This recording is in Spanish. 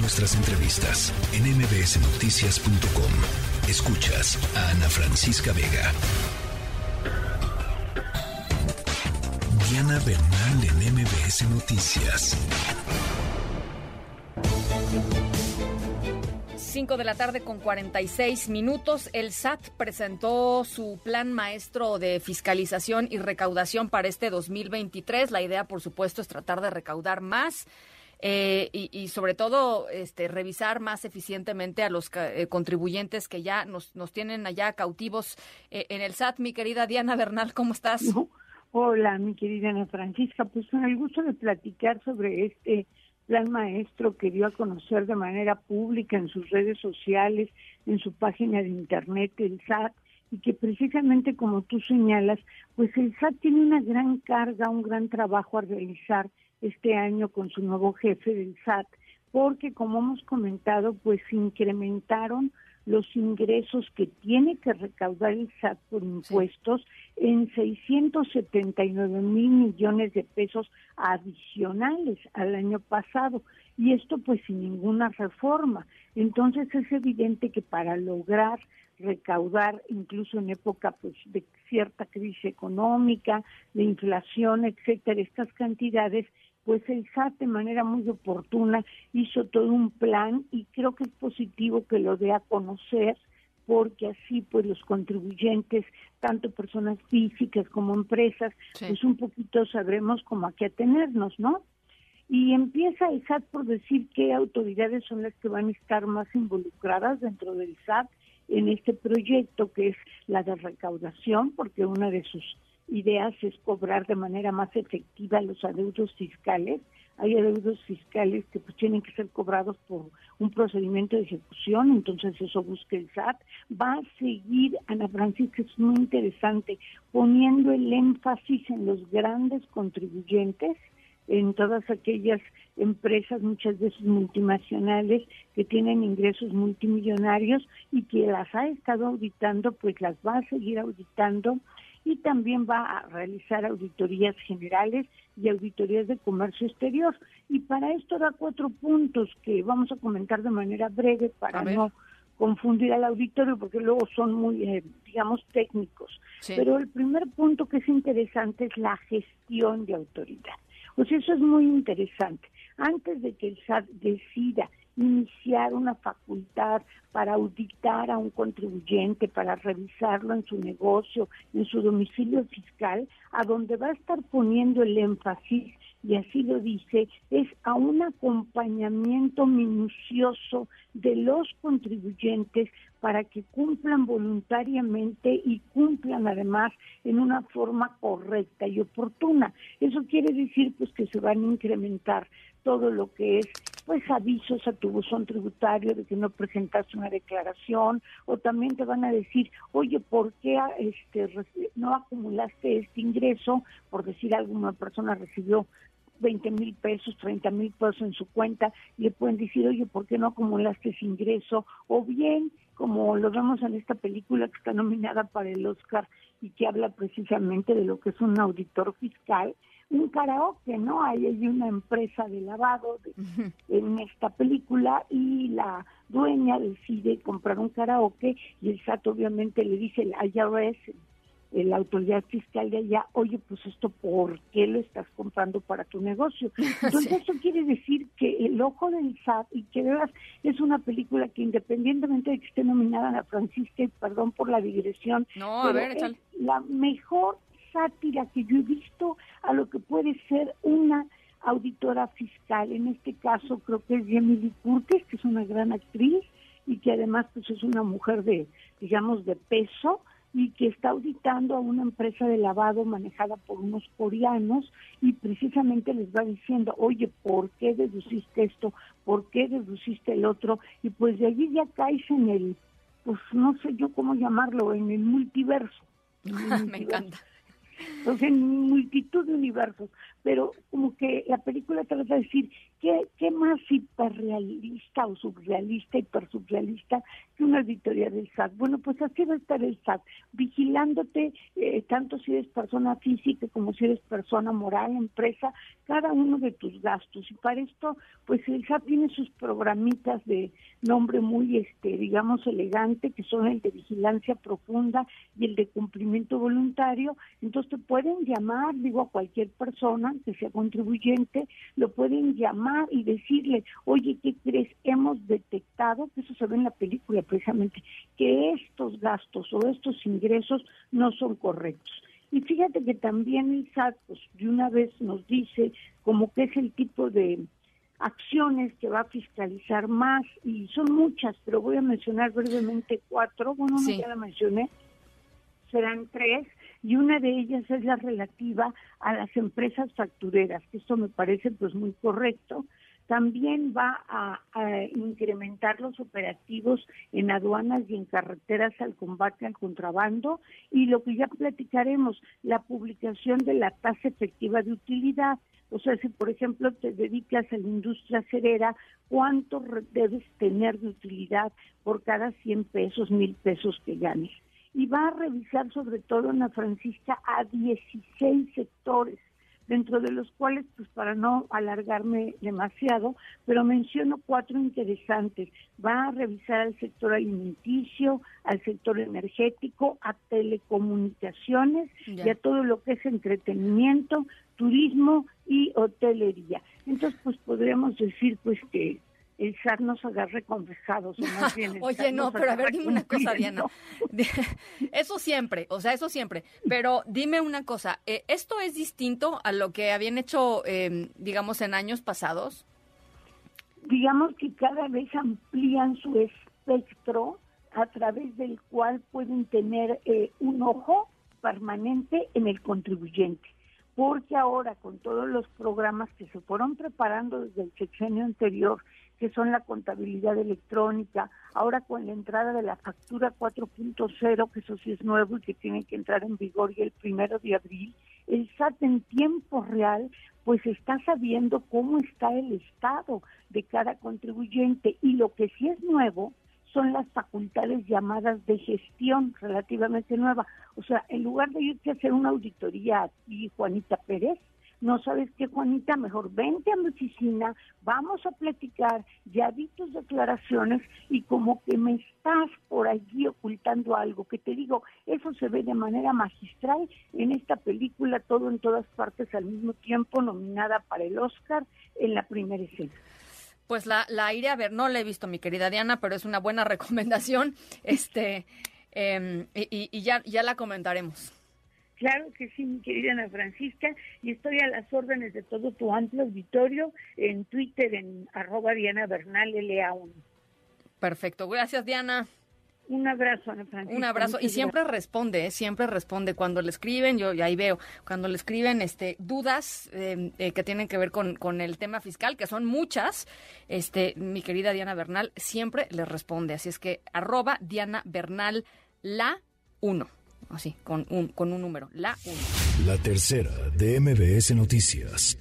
nuestras entrevistas en mbsnoticias.com. Escuchas a Ana Francisca Vega. Diana Bernal en MBS Noticias. 5 de la tarde con 46 minutos. El SAT presentó su plan maestro de fiscalización y recaudación para este 2023. La idea, por supuesto, es tratar de recaudar más. Eh, y, sobre todo este, revisar más eficientemente a los eh, contribuyentes que ya nos, nos tienen allá cautivos eh, en el SAT. Mi querida Diana Bernal, ¿cómo estás? Hola, mi querida Ana Francisca. Pues con el gusto de platicar sobre este plan maestro que dio a conocer de manera pública en sus redes sociales, en su página de internet, el SAT, y que precisamente como tú señalas, pues el SAT tiene una gran carga, un gran trabajo a realizar este año con su nuevo jefe del SAT, porque como hemos comentado, pues incrementaron los ingresos que tiene que recaudar el SAT por impuestos en 679 mil millones de pesos adicionales al año pasado y esto pues sin ninguna reforma. Entonces es evidente que para lograr recaudar incluso en época pues de cierta crisis económica, de inflación, etcétera, estas cantidades pues el SAT de manera muy oportuna hizo todo un plan y creo que es positivo que lo dé a conocer porque así pues los contribuyentes, tanto personas físicas como empresas, pues un poquito sabremos cómo a qué atenernos, ¿no? Y empieza el SAT por decir qué autoridades son las que van a estar más involucradas dentro del SAT en este proyecto que es la de recaudación, porque una de sus ideas es cobrar de manera más efectiva los adeudos fiscales. Hay adeudos fiscales que pues tienen que ser cobrados por un procedimiento de ejecución, entonces eso busca el SAT. Va a seguir, Ana Francisca, es muy interesante, poniendo el énfasis en los grandes contribuyentes, en todas aquellas empresas, muchas veces multinacionales, que tienen ingresos multimillonarios y que las ha estado auditando, pues las va a seguir auditando y también va a realizar auditorías generales y auditorías de comercio exterior. Y para esto da cuatro puntos que vamos a comentar de manera breve para no confundir al auditorio porque luego son muy, eh, digamos, técnicos. Pero el primer punto que es interesante es la gestión de autoridad. Pues eso es muy interesante. Antes de que el SAT decida iniciar una facultad para auditar a un contribuyente, para revisarlo en su negocio, en su domicilio fiscal, a donde va a estar poniendo el énfasis y así lo dice, es a un acompañamiento minucioso de los contribuyentes para que cumplan voluntariamente y cumplan además en una forma correcta y oportuna. Eso quiere decir pues que se van a incrementar todo lo que es pues avisos a tu buzón tributario de que no presentaste una declaración o también te van a decir, oye, ¿por qué este, no acumulaste este ingreso? Por decir algo, una persona recibió 20 mil pesos, 30 mil pesos en su cuenta, y le pueden decir, oye, ¿por qué no acumulaste ese ingreso? O bien, como lo vemos en esta película que está nominada para el Oscar y que habla precisamente de lo que es un auditor fiscal, un karaoke, ¿no? Ahí hay una empresa de lavado en esta película y la dueña decide comprar un karaoke y el SAT obviamente le dice al IRS, la autoridad fiscal de allá, oye, pues esto, ¿por qué lo estás comprando para tu negocio? Entonces eso quiere decir que el ojo del SAT, y que veas, es una película que independientemente de que esté nominada a la Francisca, y perdón por la digresión, no, es la mejor sátira que yo he visto a lo que puede ser una auditora fiscal. En este caso creo que es Emily Curtis, que es una gran actriz y que además pues es una mujer de, digamos, de peso y que está auditando a una empresa de lavado manejada por unos coreanos y precisamente les va diciendo, oye, ¿por qué deduciste esto? ¿Por qué deduciste el otro? Y pues de allí ya caes en el, pues no sé yo cómo llamarlo, en el multiverso. Me encanta. Entonces, en multitud de universos, pero como que la película trata de decir ¿Qué, ¿Qué más hiperrealista o surrealista, hipersurrealista que una auditoría del SAT? Bueno, pues así va a estar el SAT, vigilándote eh, tanto si eres persona física como si eres persona moral, empresa, cada uno de tus gastos. Y para esto, pues el SAT tiene sus programitas de nombre muy, este, digamos, elegante, que son el de vigilancia profunda y el de cumplimiento voluntario. Entonces te pueden llamar, digo, a cualquier persona que sea contribuyente, lo pueden llamar y decirle, oye, ¿qué crees? Hemos detectado, que eso se ve en la película precisamente, que estos gastos o estos ingresos no son correctos. Y fíjate que también el SAT pues, de una vez nos dice como que es el tipo de acciones que va a fiscalizar más y son muchas, pero voy a mencionar brevemente cuatro, bueno, no ya la mencioné, serán tres y una de ellas es la relativa a las empresas factureras, que esto me parece pues muy correcto. También va a, incrementar los operativos en aduanas y en carreteras al combate al contrabando y lo que ya platicaremos, la publicación de la tasa efectiva de utilidad. O sea, si por ejemplo te dedicas a la industria cerera, ¿cuánto debes tener de utilidad por cada 100 pesos, mil pesos que ganes? Y va a revisar sobre todo en la Francisca a 16 sectores, dentro de los cuales, pues para no alargarme demasiado, pero menciono cuatro interesantes. Va a revisar al sector alimenticio, al sector energético, a telecomunicaciones y a todo lo que es entretenimiento, turismo y hotelería. Entonces, pues podríamos decir pues que el SAT nos agarre convejados. Oye, no, pero a ver, dime una cosa, Diana. Eso siempre, o sea, eso siempre. Pero dime una cosa, eh, ¿esto es distinto a lo que habían hecho, em, digamos, en años pasados? Digamos que cada vez amplían su espectro a través del cual pueden tener eh, un ojo permanente en el contribuyente porque ahora con todos los programas que se fueron preparando desde el sexenio anterior que son la contabilidad electrónica, ahora con la entrada de la factura 4.0, que eso sí es nuevo y que tiene que entrar en vigor y el primero de abril, el SAT en tiempo real pues está sabiendo cómo está el estado de cada contribuyente y lo que sí es nuevo son las facultades llamadas de gestión relativamente nueva. O sea, en lugar de irte a hacer una auditoría aquí, Juanita Pérez, no sabes qué, Juanita, mejor vente a mi oficina, vamos a platicar, ya vi tus declaraciones y como que me estás por allí ocultando algo, que te digo, eso se ve de manera magistral en esta película, todo en todas partes al mismo tiempo, nominada para el Oscar en la primera escena. Pues la, la iré a ver, no la he visto, mi querida Diana, pero es una buena recomendación, este, em, y, y ya, ya la comentaremos. Claro que sí, mi querida Ana Francisca, y estoy a las órdenes de todo tu amplio auditorio en Twitter en arroba Diana Bernal LA1. Perfecto, gracias Diana. Un abrazo, Ana Francisca. Un abrazo. Y siempre responde, ¿eh? siempre responde. Cuando le escriben, yo ahí veo, cuando le escriben este, dudas em, eh, que tienen que ver con, con, el tema fiscal, que son muchas, este, mi querida Diana Bernal siempre les responde. Así es que arroba Diana Bernal la 1 así, con un, con un número, la 1. La tercera de MBS Noticias.